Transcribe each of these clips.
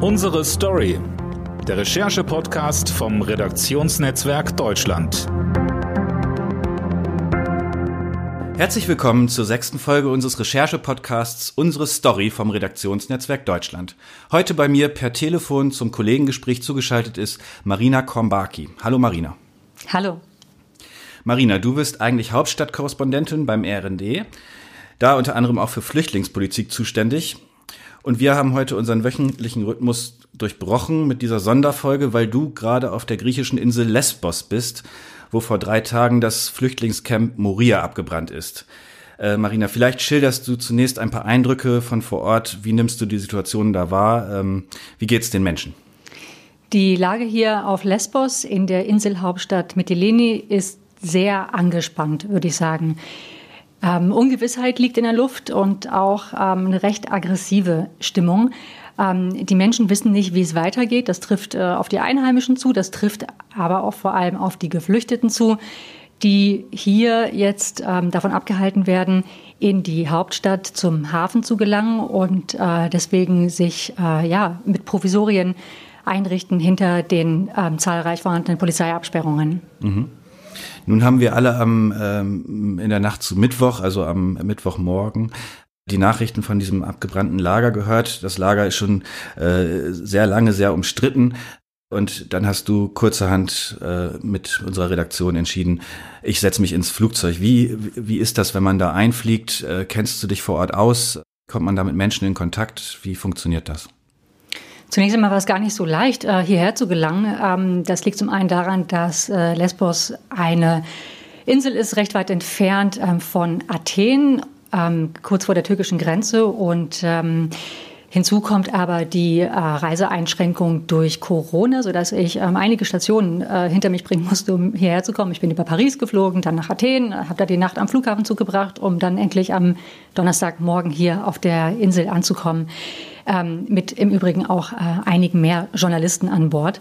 Unsere Story. Der Recherche-Podcast vom Redaktionsnetzwerk Deutschland. Herzlich willkommen zur sechsten Folge unseres Recherche-Podcasts Unsere Story vom Redaktionsnetzwerk Deutschland. Heute bei mir per Telefon zum Kollegengespräch zugeschaltet ist Marina Kombaki. Hallo Marina. Hallo. Marina, du bist eigentlich Hauptstadtkorrespondentin beim RND, da unter anderem auch für Flüchtlingspolitik zuständig. Und wir haben heute unseren wöchentlichen Rhythmus durchbrochen mit dieser Sonderfolge, weil du gerade auf der griechischen Insel Lesbos bist, wo vor drei Tagen das Flüchtlingscamp Moria abgebrannt ist. Äh, Marina, vielleicht schilderst du zunächst ein paar Eindrücke von vor Ort. Wie nimmst du die Situation da wahr? Ähm, wie geht's den Menschen? Die Lage hier auf Lesbos in der Inselhauptstadt Mytilene ist sehr angespannt, würde ich sagen. Ähm, Ungewissheit liegt in der Luft und auch ähm, eine recht aggressive Stimmung. Ähm, die Menschen wissen nicht, wie es weitergeht. Das trifft äh, auf die Einheimischen zu, das trifft aber auch vor allem auf die Geflüchteten zu, die hier jetzt ähm, davon abgehalten werden, in die Hauptstadt zum Hafen zu gelangen und äh, deswegen sich äh, ja mit Provisorien einrichten hinter den ähm, zahlreich vorhandenen Polizeiabsperrungen. Mhm. Nun haben wir alle am, ähm, in der Nacht zu Mittwoch, also am Mittwochmorgen, die Nachrichten von diesem abgebrannten Lager gehört. Das Lager ist schon äh, sehr lange sehr umstritten. Und dann hast du kurzerhand äh, mit unserer Redaktion entschieden, ich setze mich ins Flugzeug. Wie, wie ist das, wenn man da einfliegt? Äh, kennst du dich vor Ort aus? Kommt man da mit Menschen in Kontakt? Wie funktioniert das? Zunächst einmal war es gar nicht so leicht, äh, hierher zu gelangen. Ähm, das liegt zum einen daran, dass äh, Lesbos eine Insel ist, recht weit entfernt ähm, von Athen, ähm, kurz vor der türkischen Grenze. Und Hinzu kommt aber die äh, Reiseeinschränkung durch Corona, sodass ich einige Stationen hinter mich bringen musste, um hierher zu kommen. Ich bin über Paris geflogen, dann nach Athen, habe da die Nacht am Flughafen zugebracht, um dann endlich am Donnerstagmorgen hier auf der Insel anzukommen ähm, mit im Übrigen auch äh, einigen mehr Journalisten an Bord.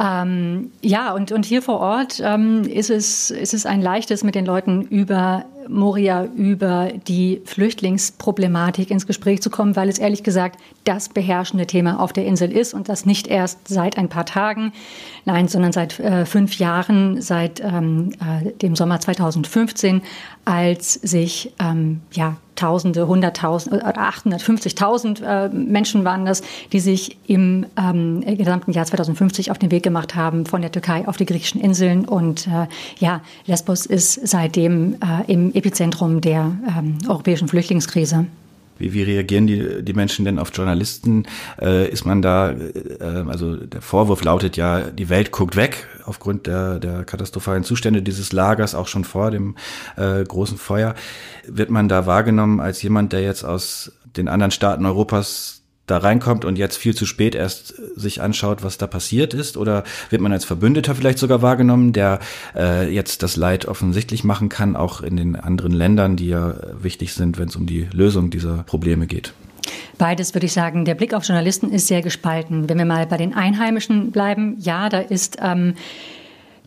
Ähm, ja, und, und hier vor Ort ähm, ist, es, ist es ein leichtes, mit den Leuten über Moria, über die Flüchtlingsproblematik ins Gespräch zu kommen, weil es ehrlich gesagt das beherrschende Thema auf der Insel ist und das nicht erst seit ein paar Tagen, nein, sondern seit äh, fünf Jahren, seit ähm, äh, dem Sommer 2015, als sich ähm, ja Tausende, Hunderttausend oder 850.000 äh, Menschen waren das, die sich im ähm, gesamten Jahr 2050 auf den Weg gemacht haben von der Türkei auf die griechischen Inseln. Und äh, ja, Lesbos ist seitdem äh, Epizentrum der ähm, europäischen Flüchtlingskrise. Wie, wie reagieren die, die Menschen denn auf Journalisten? Äh, ist man da, äh, also der Vorwurf lautet ja, die Welt guckt weg aufgrund der, der katastrophalen Zustände dieses Lagers, auch schon vor dem äh, großen Feuer. Wird man da wahrgenommen als jemand, der jetzt aus den anderen Staaten Europas da reinkommt und jetzt viel zu spät erst sich anschaut, was da passiert ist? Oder wird man als Verbündeter vielleicht sogar wahrgenommen, der äh, jetzt das Leid offensichtlich machen kann, auch in den anderen Ländern, die ja wichtig sind, wenn es um die Lösung dieser Probleme geht? Beides würde ich sagen. Der Blick auf Journalisten ist sehr gespalten. Wenn wir mal bei den Einheimischen bleiben, ja, da ist ähm,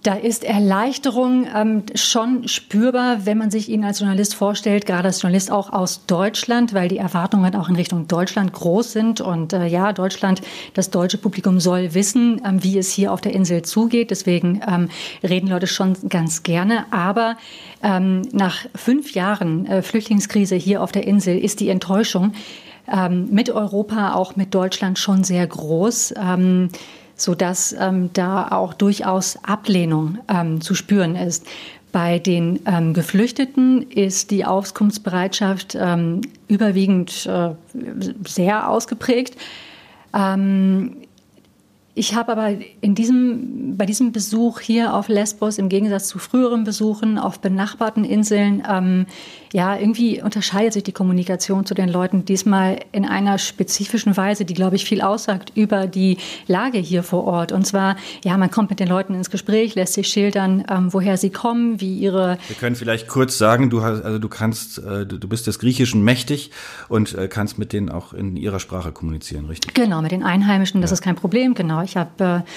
da ist Erleichterung ähm, schon spürbar, wenn man sich ihn als Journalist vorstellt, gerade als Journalist auch aus Deutschland, weil die Erwartungen auch in Richtung Deutschland groß sind. Und äh, ja, Deutschland, das deutsche Publikum soll wissen, ähm, wie es hier auf der Insel zugeht. Deswegen ähm, reden Leute schon ganz gerne. Aber ähm, nach fünf Jahren äh, Flüchtlingskrise hier auf der Insel ist die Enttäuschung ähm, mit Europa, auch mit Deutschland schon sehr groß. Sodass ähm, da auch durchaus Ablehnung ähm, zu spüren ist. Bei den ähm, Geflüchteten ist die Auskunftsbereitschaft ähm, überwiegend äh, sehr ausgeprägt. Ähm, ich habe aber in diesem, bei diesem Besuch hier auf Lesbos im Gegensatz zu früheren Besuchen auf benachbarten Inseln, ähm, ja, irgendwie unterscheidet sich die Kommunikation zu den Leuten diesmal in einer spezifischen Weise, die, glaube ich, viel aussagt über die Lage hier vor Ort. Und zwar, ja, man kommt mit den Leuten ins Gespräch, lässt sich schildern, ähm, woher sie kommen, wie ihre. Wir können vielleicht kurz sagen, du hast, also du kannst, äh, du bist des Griechischen mächtig und äh, kannst mit denen auch in ihrer Sprache kommunizieren, richtig? Genau, mit den Einheimischen, das ja. ist kein Problem, genau. Ich habe äh,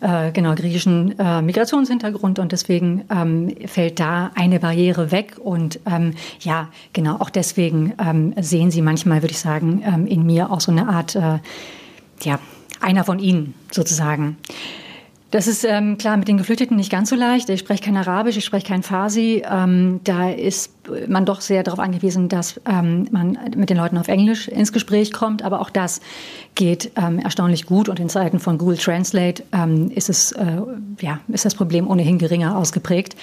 äh, genau griechischen äh, Migrationshintergrund und deswegen ähm, fällt da eine Barriere weg und ähm, ja genau auch deswegen ähm, sehen Sie manchmal würde ich sagen ähm, in mir auch so eine Art äh, ja, einer von ihnen sozusagen. Das ist ähm, klar mit den Geflüchteten nicht ganz so leicht. Ich spreche kein Arabisch, ich spreche kein Farsi. Ähm, da ist man doch sehr darauf angewiesen, dass ähm, man mit den Leuten auf Englisch ins Gespräch kommt. Aber auch das geht ähm, erstaunlich gut. Und in Zeiten von Google Translate ähm, ist, es, äh, ja, ist das Problem ohnehin geringer ausgeprägt.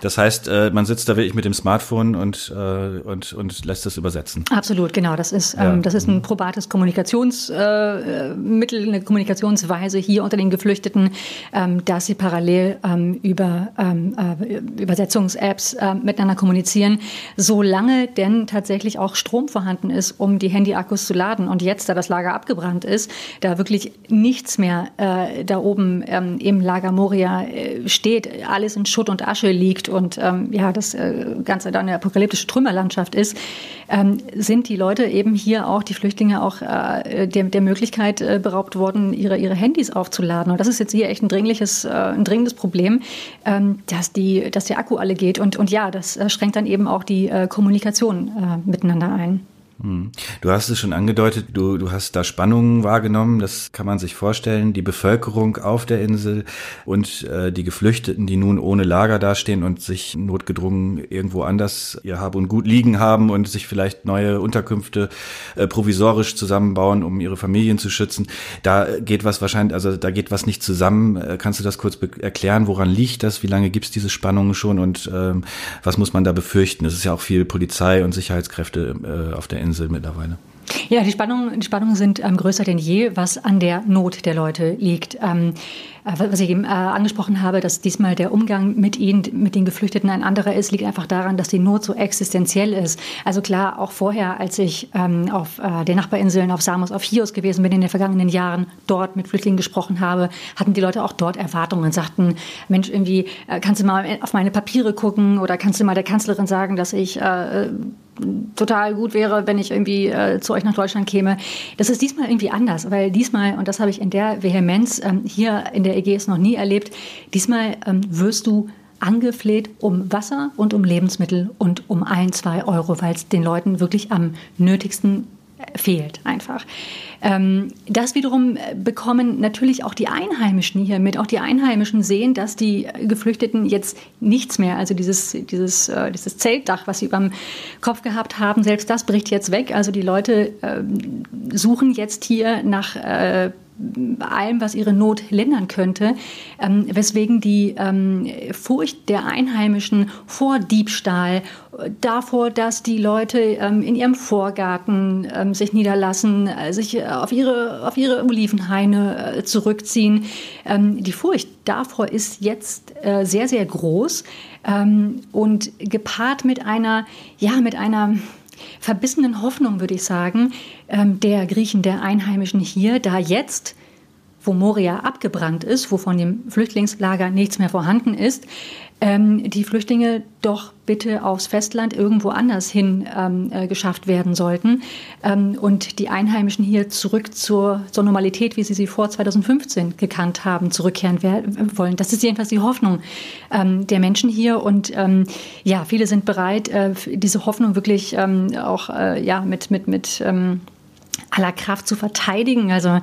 Das heißt, äh, man sitzt da wirklich mit dem Smartphone und, äh, und, und lässt es übersetzen. Absolut, genau. Das ist, ja. ähm, das ist ein probates Kommunikationsmittel, äh, eine Kommunikationsweise hier unter den Geflüchteten, ähm, dass sie parallel ähm, über Übersetzungs-Apps miteinander kommunizieren, solange denn tatsächlich auch Strom vorhanden ist, um die Handy-Akkus zu laden. Und jetzt, da das Lager abgebrannt ist, da wirklich nichts mehr da oben im Lager Moria steht, alles in Schutt und Asche liegt und ähm, ja, das äh, Ganze dann eine apokalyptische Trümmerlandschaft ist, ähm, sind die Leute eben hier auch, die Flüchtlinge auch äh, der, der Möglichkeit äh, beraubt worden, ihre, ihre Handys aufzuladen. Und das ist jetzt hier echt ein dringliches, äh, ein dringendes Problem, ähm, dass, die, dass der Akku alle geht. Und, und ja, das äh, schränkt dann eben auch die äh, Kommunikation äh, miteinander ein. Hm. Du hast es schon angedeutet, du, du hast da Spannungen wahrgenommen, das kann man sich vorstellen. Die Bevölkerung auf der Insel und äh, die Geflüchteten, die nun ohne Lager dastehen und sich notgedrungen irgendwo anders ihr Hab und Gut liegen haben und sich vielleicht neue Unterkünfte äh, provisorisch zusammenbauen, um ihre Familien zu schützen. Da geht was wahrscheinlich, also da geht was nicht zusammen. Äh, kannst du das kurz erklären? Woran liegt das? Wie lange gibt es diese Spannungen schon und ähm, was muss man da befürchten? Es ist ja auch viel Polizei und Sicherheitskräfte äh, auf der Insel. Insel mittlerweile. Ja, die Spannungen, die Spannungen sind ähm, größer denn je, was an der Not der Leute liegt. Ähm, äh, was ich eben äh, angesprochen habe, dass diesmal der Umgang mit ihnen, mit den Geflüchteten ein anderer ist, liegt einfach daran, dass die Not so existenziell ist. Also klar, auch vorher, als ich ähm, auf äh, den Nachbarinseln, auf Samos, auf Chios gewesen bin in den vergangenen Jahren, dort mit Flüchtlingen gesprochen habe, hatten die Leute auch dort Erwartungen und sagten, Mensch, irgendwie äh, kannst du mal auf meine Papiere gucken oder kannst du mal der Kanzlerin sagen, dass ich äh, total gut wäre, wenn ich irgendwie äh, zu euch nach Deutschland käme. Das ist diesmal irgendwie anders, weil diesmal, und das habe ich in der Vehemenz ähm, hier in der Ägäis noch nie erlebt, diesmal ähm, wirst du angefleht um Wasser und um Lebensmittel und um ein, zwei Euro, weil es den Leuten wirklich am nötigsten fehlt einfach. Ähm, das wiederum äh, bekommen natürlich auch die Einheimischen hier mit. Auch die Einheimischen sehen, dass die Geflüchteten jetzt nichts mehr, also dieses, dieses, äh, dieses Zeltdach, was sie beim Kopf gehabt haben, selbst das bricht jetzt weg. Also die Leute ähm, suchen jetzt hier nach äh, allem, was ihre Not lindern könnte, ähm, weswegen die ähm, Furcht der Einheimischen vor Diebstahl, davor, dass die Leute ähm, in ihrem Vorgarten ähm, sich niederlassen, äh, sich auf ihre, auf ihre Olivenhaine äh, zurückziehen, ähm, die Furcht davor ist jetzt äh, sehr, sehr groß ähm, und gepaart mit einer, ja, mit einer verbissenen Hoffnung, würde ich sagen, ähm, der Griechen, der Einheimischen hier, da jetzt, wo Moria abgebrannt ist, wo von dem Flüchtlingslager nichts mehr vorhanden ist, ähm, die Flüchtlinge doch bitte aufs Festland irgendwo anders hin ähm, äh, geschafft werden sollten ähm, und die Einheimischen hier zurück zur, zur, Normalität, wie sie sie vor 2015 gekannt haben, zurückkehren wollen. Das ist jedenfalls die Hoffnung ähm, der Menschen hier und ähm, ja, viele sind bereit, äh, diese Hoffnung wirklich ähm, auch äh, ja, mit, mit, mit aller Kraft zu verteidigen. Also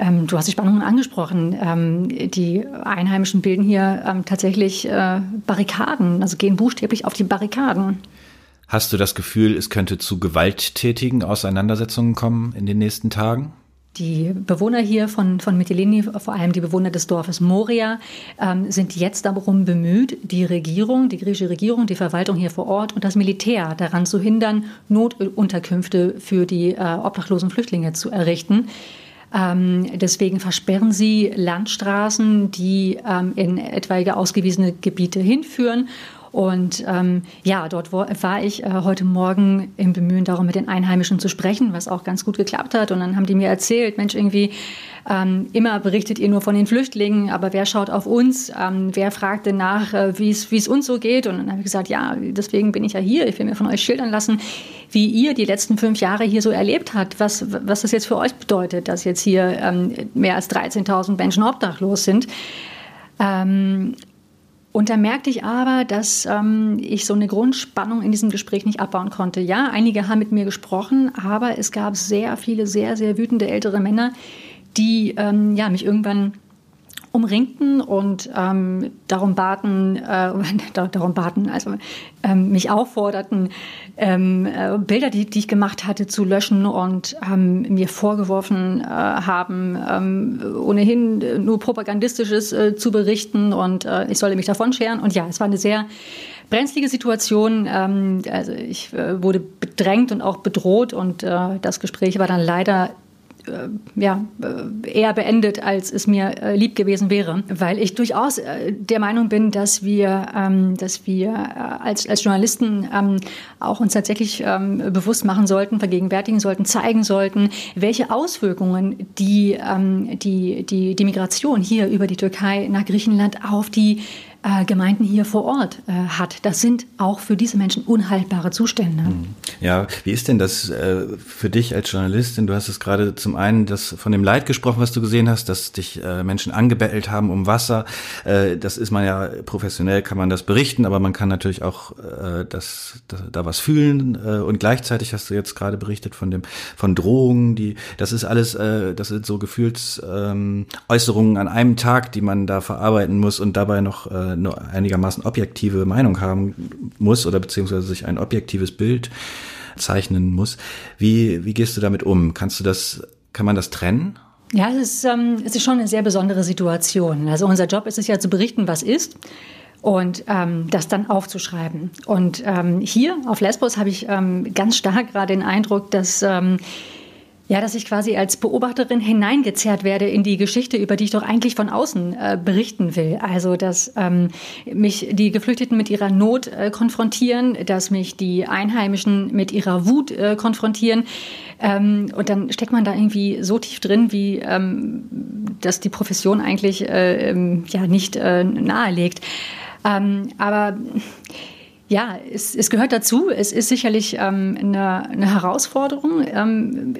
ähm, du hast die Spannungen angesprochen. Ähm, die Einheimischen bilden hier ähm, tatsächlich äh, Barrikaden, also gehen buchstäblich auf die Barrikaden. Hast du das Gefühl, es könnte zu gewalttätigen Auseinandersetzungen kommen in den nächsten Tagen? Die Bewohner hier von, von Mytilene, vor allem die Bewohner des Dorfes Moria, ähm, sind jetzt darum bemüht, die Regierung, die griechische Regierung, die Verwaltung hier vor Ort und das Militär daran zu hindern, Notunterkünfte für die äh, obdachlosen Flüchtlinge zu errichten. Ähm, deswegen versperren sie Landstraßen, die ähm, in etwaige ausgewiesene Gebiete hinführen. Und ähm, ja, dort war ich äh, heute Morgen im Bemühen darum, mit den Einheimischen zu sprechen, was auch ganz gut geklappt hat. Und dann haben die mir erzählt, Mensch, irgendwie ähm, immer berichtet ihr nur von den Flüchtlingen, aber wer schaut auf uns? Ähm, wer fragt denn nach, äh, wie es uns so geht? Und dann habe ich gesagt, ja, deswegen bin ich ja hier. Ich will mir von euch schildern lassen, wie ihr die letzten fünf Jahre hier so erlebt habt, was, was das jetzt für euch bedeutet, dass jetzt hier ähm, mehr als 13.000 Menschen obdachlos sind. Ähm, Und da merkte ich aber, dass ähm, ich so eine Grundspannung in diesem Gespräch nicht abbauen konnte. Ja, einige haben mit mir gesprochen, aber es gab sehr viele, sehr, sehr wütende ältere Männer, die ähm, ja, mich irgendwann umringten und ähm, darum baten, äh, darum baten, also ähm, mich aufforderten, ähm, äh, Bilder, die, die ich gemacht hatte, zu löschen und ähm, mir vorgeworfen äh, haben, ähm, ohnehin nur propagandistisches äh, zu berichten und äh, ich solle mich davon scheren. Und ja, es war eine sehr brenzlige Situation. Ähm, also ich äh, wurde bedrängt und auch bedroht und äh, das Gespräch war dann leider ja, äh, eher beendet, als es mir äh, lieb gewesen wäre, weil ich durchaus der Meinung bin, dass wir, ähm, dass wir als, als Journalisten ähm, auch uns tatsächlich ähm, bewusst machen sollten, vergegenwärtigen sollten, zeigen sollten, welche Auswirkungen die, die, die, die Migration hier über die Türkei nach Griechenland auf die äh, Gemeinden hier vor Ort äh, hat. Das sind auch für diese Menschen unhaltbare Zustände. Hm. Ja, wie ist denn das äh, für dich als Journalistin? Du hast es gerade zum einen das von dem Leid gesprochen, was du gesehen hast, dass dich äh, Menschen angebettelt haben um Wasser. Äh, das ist man ja professionell, kann man das berichten, aber man kann natürlich auch äh, das, das, da was fühlen. Und gleichzeitig hast du jetzt gerade berichtet von dem von Drohungen, die das ist alles, das sind so Gefühlsäußerungen ähm, an einem Tag, die man da verarbeiten muss und dabei noch eine einigermaßen objektive Meinung haben muss oder beziehungsweise sich ein objektives Bild zeichnen muss. Wie, wie gehst du damit um? Kannst du das, kann man das trennen? Ja, es ist, ähm, es ist schon eine sehr besondere Situation. Also unser Job ist es ja zu berichten, was ist und ähm, das dann aufzuschreiben. Und ähm, hier auf Lesbos habe ich ähm, ganz stark gerade den Eindruck, dass ähm, ja, dass ich quasi als Beobachterin hineingezerrt werde in die Geschichte, über die ich doch eigentlich von außen äh, berichten will. Also, dass ähm, mich die Geflüchteten mit ihrer Not äh, konfrontieren, dass mich die Einheimischen mit ihrer Wut äh, konfrontieren. Ähm, und dann steckt man da irgendwie so tief drin, wie ähm, das die Profession eigentlich äh, ähm, ja nicht äh, nahelegt. Ähm, aber ja, es, es gehört dazu. Es ist sicherlich ähm, eine, eine Herausforderung, ähm,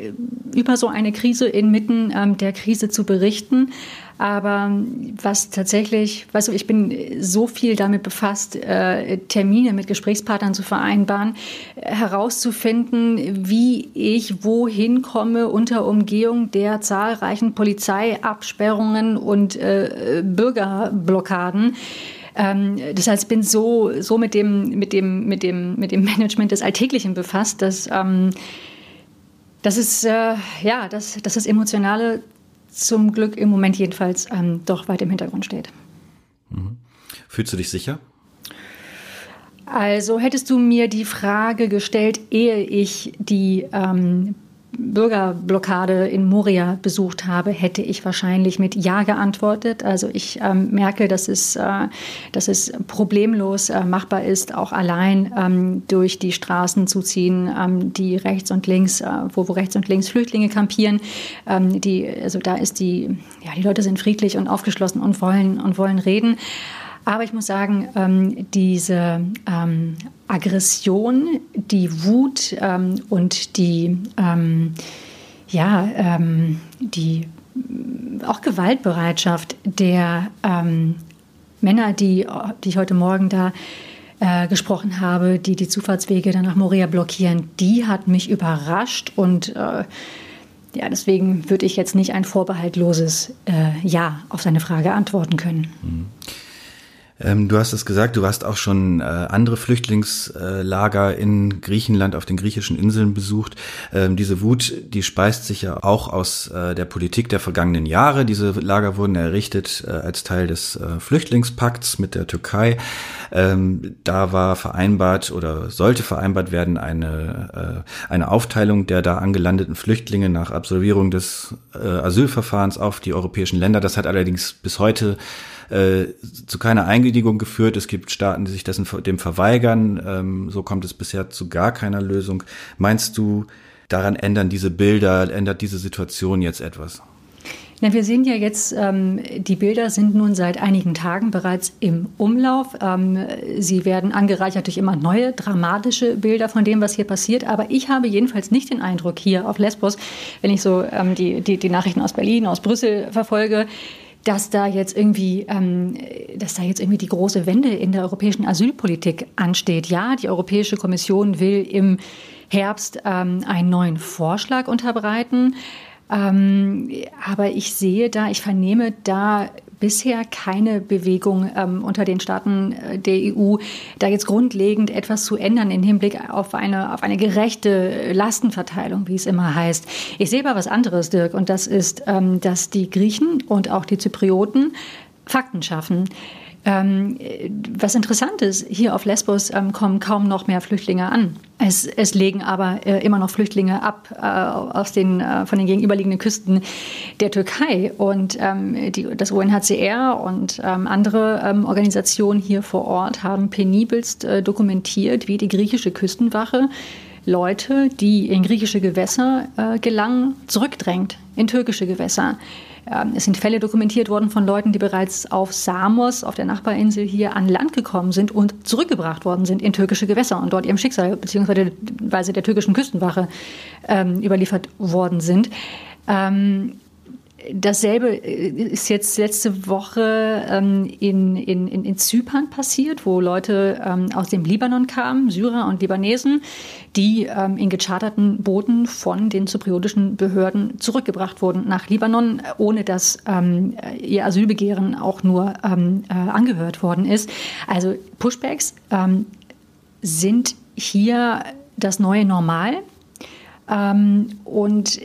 über so eine Krise inmitten ähm, der Krise zu berichten. Aber was tatsächlich, weißt du, ich bin so viel damit befasst, äh, Termine mit Gesprächspartnern zu vereinbaren, herauszufinden, wie ich wohin komme unter Umgehung der zahlreichen Polizeiabsperrungen und äh, Bürgerblockaden. Ähm, das heißt, ich bin so, so mit, dem, mit, dem, mit, dem, mit dem Management des Alltäglichen befasst, dass, ähm, dass, es, äh, ja, dass, dass das Emotionale zum Glück im Moment jedenfalls ähm, doch weit im Hintergrund steht. Mhm. Fühlst du dich sicher? Also hättest du mir die Frage gestellt, ehe ich die ähm, Bürgerblockade in Moria besucht habe, hätte ich wahrscheinlich mit Ja geantwortet. Also ich ähm, merke, dass es, äh, dass es problemlos äh, machbar ist, auch allein ähm, durch die Straßen zu ziehen, ähm, die rechts und links, äh, wo, wo rechts und links Flüchtlinge kampieren. Ähm, die, also da ist die, ja, die Leute sind friedlich und aufgeschlossen und wollen, und wollen reden. Aber ich muss sagen, ähm, diese ähm, Aggression, die Wut ähm, und die, ähm, ja, ähm, die auch Gewaltbereitschaft der ähm, Männer, die, die ich heute Morgen da äh, gesprochen habe, die die Zufahrtswege dann nach Moria blockieren, die hat mich überrascht und äh, ja, deswegen würde ich jetzt nicht ein vorbehaltloses äh, Ja auf seine Frage antworten können. Mhm. Ähm, du hast es gesagt, du hast auch schon äh, andere Flüchtlingslager in Griechenland auf den griechischen Inseln besucht. Ähm, diese Wut, die speist sich ja auch aus äh, der Politik der vergangenen Jahre. Diese Lager wurden errichtet äh, als Teil des äh, Flüchtlingspakts mit der Türkei. Ähm, da war vereinbart oder sollte vereinbart werden eine, äh, eine Aufteilung der da angelandeten Flüchtlinge nach Absolvierung des äh, Asylverfahrens auf die europäischen Länder. Das hat allerdings bis heute äh, zu keiner Eingedigung geführt. Es gibt Staaten, die sich dessen, dem verweigern. Ähm, so kommt es bisher zu gar keiner Lösung. Meinst du, daran ändern diese Bilder, ändert diese Situation jetzt etwas? Na, wir sehen ja jetzt, ähm, die Bilder sind nun seit einigen Tagen bereits im Umlauf. Ähm, sie werden angereichert durch immer neue dramatische Bilder von dem, was hier passiert. Aber ich habe jedenfalls nicht den Eindruck hier auf Lesbos, wenn ich so ähm, die, die, die Nachrichten aus Berlin, aus Brüssel verfolge, dass da jetzt irgendwie, ähm, dass da jetzt irgendwie die große Wende in der europäischen Asylpolitik ansteht. Ja, die Europäische Kommission will im Herbst ähm, einen neuen Vorschlag unterbreiten. Ähm, aber ich sehe da, ich vernehme da bisher keine Bewegung ähm, unter den Staaten äh, der EU, da jetzt grundlegend etwas zu ändern im Hinblick auf eine, auf eine gerechte Lastenverteilung, wie es immer heißt. Ich sehe aber was anderes, Dirk, und das ist, ähm, dass die Griechen und auch die Zyprioten Fakten schaffen. Ähm, was interessant ist, hier auf Lesbos ähm, kommen kaum noch mehr Flüchtlinge an. Es, es legen aber äh, immer noch Flüchtlinge ab äh, aus den, äh, von den gegenüberliegenden Küsten der Türkei. Und ähm, die, das UNHCR und ähm, andere ähm, Organisationen hier vor Ort haben penibelst äh, dokumentiert, wie die griechische Küstenwache Leute, die in griechische Gewässer äh, gelangen, zurückdrängt in türkische Gewässer. Ähm, es sind Fälle dokumentiert worden von Leuten, die bereits auf Samos, auf der Nachbarinsel hier, an Land gekommen sind und zurückgebracht worden sind in türkische Gewässer und dort ihrem Schicksal bzw. der türkischen Küstenwache ähm, überliefert worden sind. Ähm, Dasselbe äh, ist jetzt letzte Woche ähm, in, in, in Zypern passiert, wo Leute ähm, aus dem Libanon kamen, Syrer und Libanesen, die ähm, in gecharterten Booten von den zypriotischen Behörden zurückgebracht wurden nach Libanon, ohne dass ähm, ihr Asylbegehren auch nur ähm, äh, angehört worden ist. Also Pushbacks ähm, sind hier das neue Normal. Ähm, und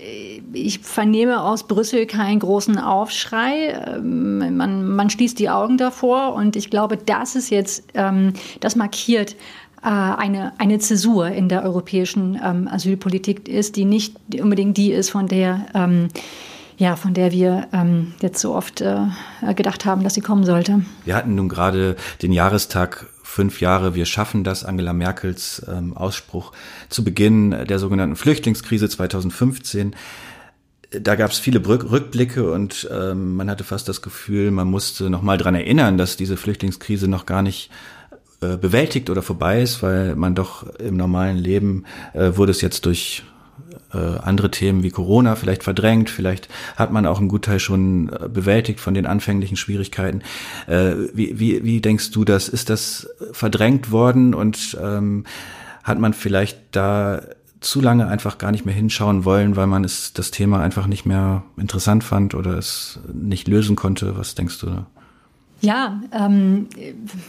ich vernehme aus Brüssel keinen großen Aufschrei. Ähm, man, man schließt die Augen davor und ich glaube, das ist jetzt, ähm, das markiert äh, eine, eine Zäsur in der europäischen Asylpolitik ist, die nicht unbedingt die ist, von der, ja, von der wir jetzt so oft äh, gedacht haben, dass sie kommen sollte. Wir hatten nun gerade den Jahrestag fünf Jahre, wir schaffen das, Angela Merkels ähm, Ausspruch zu Beginn der sogenannten Flüchtlingskrise 2015 da gab es viele Rückblicke und ähm, man hatte fast das Gefühl, man musste noch mal dran erinnern, dass diese Flüchtlingskrise noch gar nicht äh, bewältigt oder vorbei ist, weil man doch im normalen Leben äh, wurde es jetzt durch äh, andere Themen wie Corona vielleicht verdrängt, vielleicht hat man auch einen Gutteil schon äh, bewältigt von den anfänglichen Schwierigkeiten. Äh, wie, wie, wie denkst du das? Ist das verdrängt worden und ähm, hat man vielleicht da zu lange einfach gar nicht mehr hinschauen wollen, weil man es das Thema einfach nicht mehr interessant fand oder es nicht lösen konnte? Was denkst du da? Ja, ähm,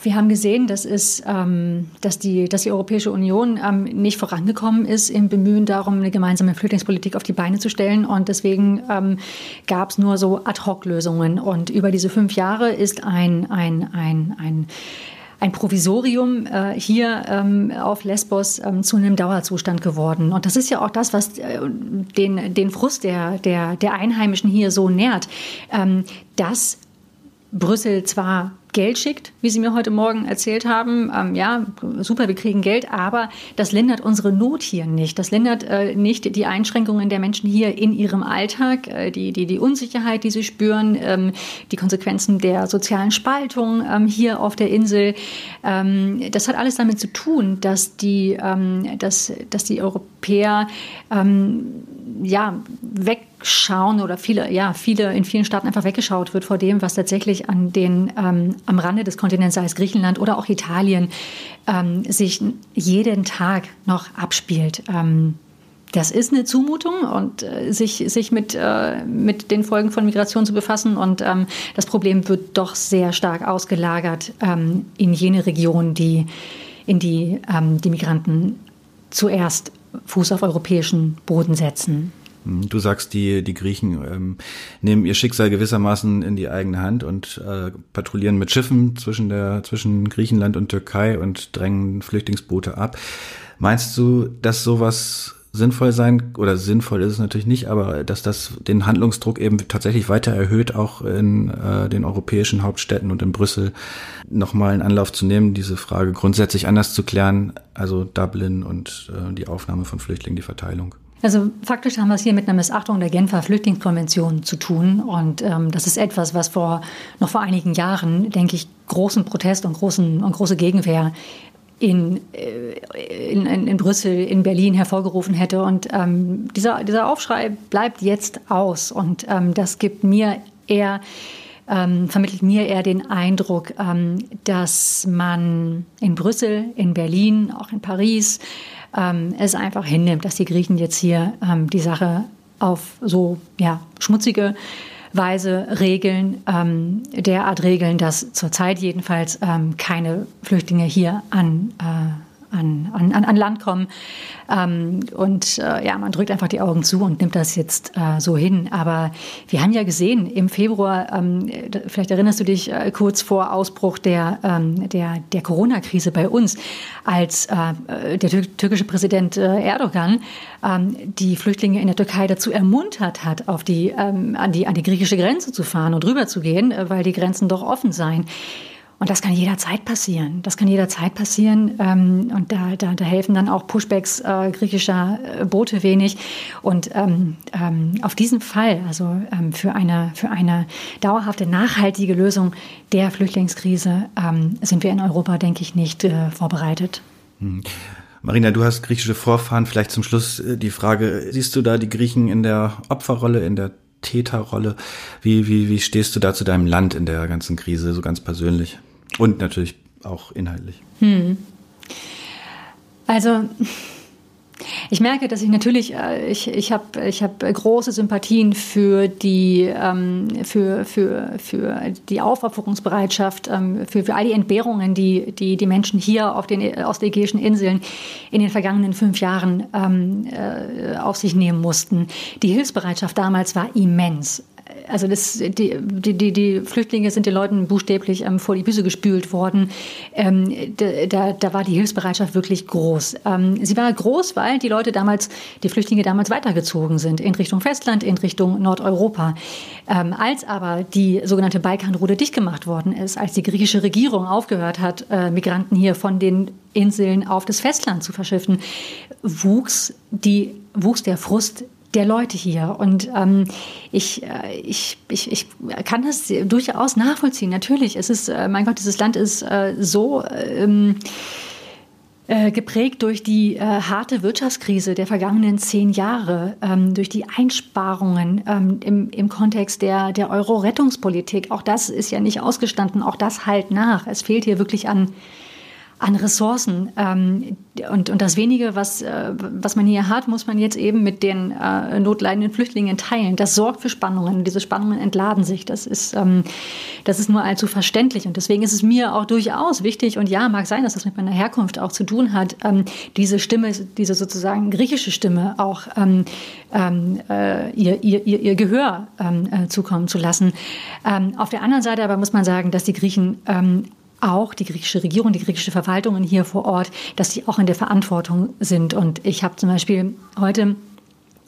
wir haben gesehen, dass, es, ähm, dass, die, dass die Europäische Union ähm, nicht vorangekommen ist im Bemühen darum, eine gemeinsame Flüchtlingspolitik auf die Beine zu stellen. Und deswegen ähm, gab es nur so Ad-Hoc-Lösungen. Und über diese fünf Jahre ist ein, ein, ein, ein ein Provisorium äh, hier ähm, auf Lesbos ähm, zu einem Dauerzustand geworden. Und das ist ja auch das, was äh, den, den Frust der, der, der Einheimischen hier so nährt, ähm, dass Brüssel zwar Geld schickt, wie Sie mir heute Morgen erzählt haben. Ähm, ja, super, wir kriegen Geld, aber das lindert unsere Not hier nicht. Das lindert äh, nicht die Einschränkungen der Menschen hier in ihrem Alltag, äh, die, die, die Unsicherheit, die sie spüren, ähm, die Konsequenzen der sozialen Spaltung ähm, hier auf der Insel. Ähm, das hat alles damit zu tun, dass die, ähm, dass, dass die Europäer ähm, ja, wegschauen oder viele, ja, viele, in vielen Staaten einfach weggeschaut wird vor dem, was tatsächlich an den, ähm, am Rande des Kontinents, sei es Griechenland oder auch Italien, ähm, sich jeden Tag noch abspielt. Ähm, das ist eine Zumutung und äh, sich, sich mit, äh, mit den Folgen von Migration zu befassen. Und ähm, das Problem wird doch sehr stark ausgelagert ähm, in jene Region, die, in die ähm, die Migranten zuerst Fuß auf europäischen Boden setzen. Hm, du sagst, die, die Griechen ähm, nehmen ihr Schicksal gewissermaßen in die eigene Hand und äh, patrouillieren mit Schiffen zwischen, der, zwischen Griechenland und Türkei und drängen Flüchtlingsboote ab. Meinst du, dass sowas sinnvoll sein oder sinnvoll ist es natürlich nicht, aber dass das den Handlungsdruck eben tatsächlich weiter erhöht, auch in äh, den europäischen Hauptstädten und in Brüssel nochmal einen Anlauf zu nehmen, diese Frage grundsätzlich anders zu klären, also Dublin und äh, die Aufnahme von Flüchtlingen, die Verteilung. Also faktisch haben wir es hier mit einer Missachtung der Genfer Flüchtlingskonvention zu tun. Und ähm, das ist etwas, was vor noch vor einigen Jahren, denke ich, großen Protest und, großen, und große Gegenwehr in, äh, in, in, in, Brüssel, in Berlin hervorgerufen hätte. Und ähm, dieser, dieser Aufschrei bleibt jetzt aus. Und ähm, das gibt mir eher ähm, vermittelt mir eher den Eindruck, ähm, dass man in Brüssel, in Berlin, auch in Paris ähm, es einfach hinnimmt, dass die Griechen jetzt hier ähm, die Sache auf so ja, schmutzige Weise regeln, ähm, derart regeln, dass zurzeit jedenfalls ähm, keine Flüchtlinge hier an äh, an, an, an Land kommen. Ähm, und äh, ja, man drückt einfach die Augen zu und nimmt das jetzt äh, so hin. Aber wir haben ja gesehen, im Februar, ähm, vielleicht erinnerst du dich äh, kurz vor Ausbruch der, ähm, der, der Corona-Krise bei uns, als äh, der türkische Präsident äh, Erdogan ähm, die Flüchtlinge in der Türkei dazu ermuntert hat, auf die, ähm, an, die, an die griechische Grenze zu fahren und rüber zu äh, weil die Grenzen doch offen seien. Und das kann jederzeit passieren. Das kann jederzeit passieren. Ähm, und da, da, da helfen dann auch Pushbacks äh, griechischer äh, Boote wenig. Und ähm, ähm, auf diesen Fall, also ähm, für, eine, für eine dauerhafte, nachhaltige Lösung der Flüchtlingskrise, ähm, sind wir in Europa, denke ich, nicht äh, vorbereitet. Hm. Marina, du hast griechische Vorfahren. Vielleicht zum Schluss äh, die Frage, siehst du da die Griechen in der Opferrolle, in der Täterrolle? Wie, wie, wie stehst du da zu deinem Land in der ganzen Krise, so ganz persönlich? Und natürlich auch inhaltlich. Hm. Also ich merke, dass ich natürlich, äh, ich, ich habe ich hab große Sympathien für die, ähm, für, für, für die Aufopferungsbereitschaft, ähm, für, für all die Entbehrungen, die, die die Menschen hier auf den ostegäischen Inseln in den vergangenen fünf Jahren ähm, äh, auf sich nehmen mussten. Die Hilfsbereitschaft damals war immens also das, die, die, die Flüchtlinge sind den Leuten buchstäblich ähm, vor die Füße gespült worden. Ähm, da, da war die Hilfsbereitschaft wirklich groß. Ähm, sie war groß, weil die Leute damals, die Flüchtlinge damals weitergezogen sind in Richtung Festland, in Richtung Nordeuropa. Ähm, als aber die sogenannte Balkanroute dicht gemacht worden ist, als die griechische Regierung aufgehört hat, äh, Migranten hier von den Inseln auf das Festland zu verschiffen, wuchs die wuchs der Frust der Leute hier. Und ähm, ich, äh, ich, ich, ich kann das durchaus nachvollziehen. Natürlich, es ist, äh, mein Gott, dieses Land ist äh, so ähm, äh, geprägt durch die äh, harte Wirtschaftskrise der vergangenen zehn Jahre, ähm, durch die Einsparungen ähm, im, im Kontext der, der Euro-Rettungspolitik. Auch das ist ja nicht ausgestanden, auch das halt nach. Es fehlt hier wirklich an an Ressourcen. Ähm, und, und das wenige, was, äh, was man hier hat, muss man jetzt eben mit den äh, notleidenden Flüchtlingen teilen. Das sorgt für Spannungen. Diese Spannungen entladen sich. Das ist, ähm, das ist nur allzu verständlich. Und deswegen ist es mir auch durchaus wichtig, und ja, mag sein, dass das mit meiner Herkunft auch zu tun hat, ähm, diese Stimme, diese sozusagen griechische Stimme auch ähm, ähm, äh, ihr, ihr, ihr, ihr Gehör ähm, äh, zukommen zu lassen. Ähm, auf der anderen Seite aber muss man sagen, dass die Griechen ähm, auch die griechische Regierung, die griechische Verwaltungen hier vor Ort, dass sie auch in der Verantwortung sind. Und ich habe zum Beispiel heute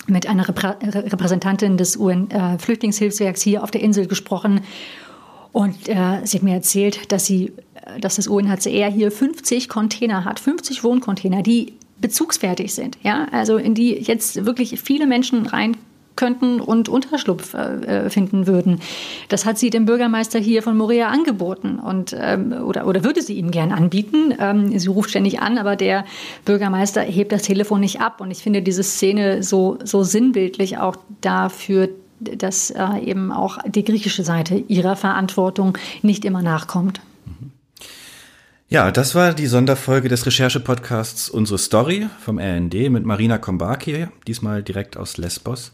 mit einer Reprä Repräsentantin des UN-Flüchtlingshilfswerks hier auf der Insel gesprochen. Und äh, sie hat mir erzählt, dass, sie, dass das UNHCR hier 50 Container hat, 50 Wohncontainer, die bezugsfertig sind, ja, also in die jetzt wirklich viele Menschen rein könnten und Unterschlupf äh, äh, finden würden. Das hat sie dem Bürgermeister hier von Morea angeboten und ähm, oder, oder würde sie ihm gern anbieten. Ähm, sie ruft ständig an, aber der Bürgermeister hebt das Telefon nicht ab. Und ich finde diese Szene so, so sinnbildlich auch dafür, dass äh, eben auch die griechische Seite ihrer Verantwortung nicht immer nachkommt. Ja, das war die Sonderfolge des Recherche-Podcasts Unsere Story vom RND mit Marina Kombaki, diesmal direkt aus Lesbos.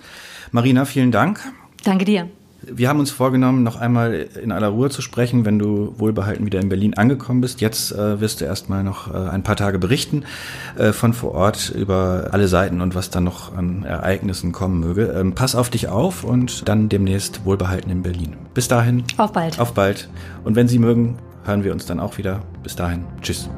Marina, vielen Dank. Danke dir. Wir haben uns vorgenommen, noch einmal in aller Ruhe zu sprechen, wenn du wohlbehalten wieder in Berlin angekommen bist. Jetzt äh, wirst du erstmal noch äh, ein paar Tage berichten äh, von vor Ort über alle Seiten und was dann noch an Ereignissen kommen möge. Ähm, pass auf dich auf und dann demnächst wohlbehalten in Berlin. Bis dahin. Auf bald. Auf bald. Und wenn Sie mögen, hören wir uns dann auch wieder. Bis dahin. Tschüss.